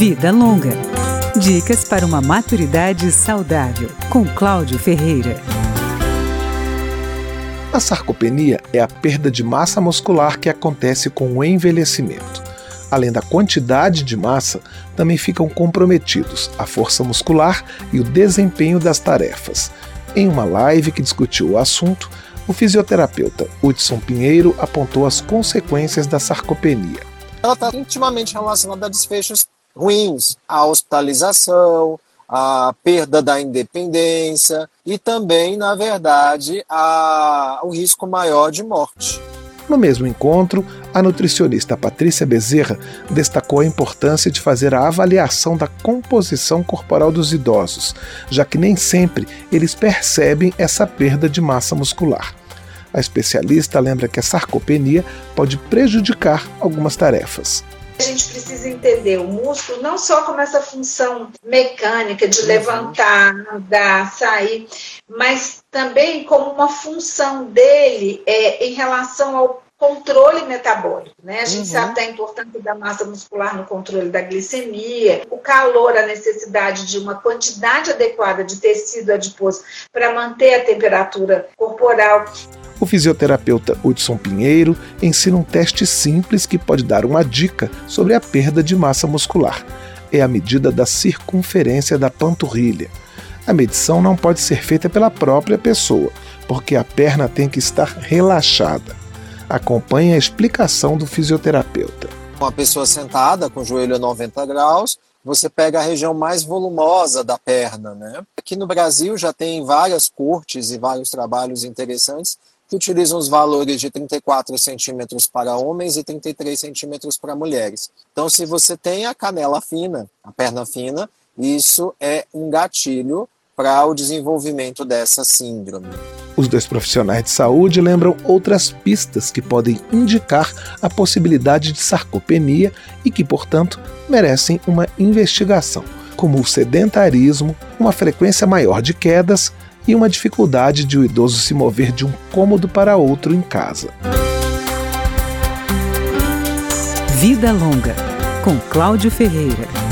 Vida Longa. Dicas para uma maturidade saudável, com Cláudio Ferreira. A sarcopenia é a perda de massa muscular que acontece com o envelhecimento. Além da quantidade de massa, também ficam comprometidos a força muscular e o desempenho das tarefas. Em uma live que discutiu o assunto, o fisioterapeuta Hudson Pinheiro apontou as consequências da sarcopenia. Ela está intimamente relacionada a desfechos ruins, a hospitalização, a perda da independência e também, na verdade, a, o risco maior de morte. No mesmo encontro, a nutricionista Patrícia Bezerra destacou a importância de fazer a avaliação da composição corporal dos idosos, já que nem sempre eles percebem essa perda de massa muscular. A especialista lembra que a sarcopenia pode prejudicar algumas tarefas a gente precisa entender o músculo não só como essa função mecânica de uhum. levantar, andar, sair, mas também como uma função dele é, em relação ao controle metabólico, né? A gente uhum. sabe da importância da massa muscular no controle da glicemia, o calor, a necessidade de uma quantidade adequada de tecido adiposo para manter a temperatura corporal. O fisioterapeuta Hudson Pinheiro ensina um teste simples que pode dar uma dica sobre a perda de massa muscular. É a medida da circunferência da panturrilha. A medição não pode ser feita pela própria pessoa, porque a perna tem que estar relaxada. Acompanhe a explicação do fisioterapeuta. Uma pessoa sentada com o joelho a 90 graus, você pega a região mais volumosa da perna, né? Aqui no Brasil já tem várias cortes e vários trabalhos interessantes que utilizam os valores de 34 centímetros para homens e 33 centímetros para mulheres. Então, se você tem a canela fina, a perna fina, isso é um gatilho para o desenvolvimento dessa síndrome. Os dois profissionais de saúde lembram outras pistas que podem indicar a possibilidade de sarcopenia e que, portanto, merecem uma investigação, como o sedentarismo, uma frequência maior de quedas e uma dificuldade de o idoso se mover de um cômodo para outro em casa. Vida Longa, com Cláudio Ferreira.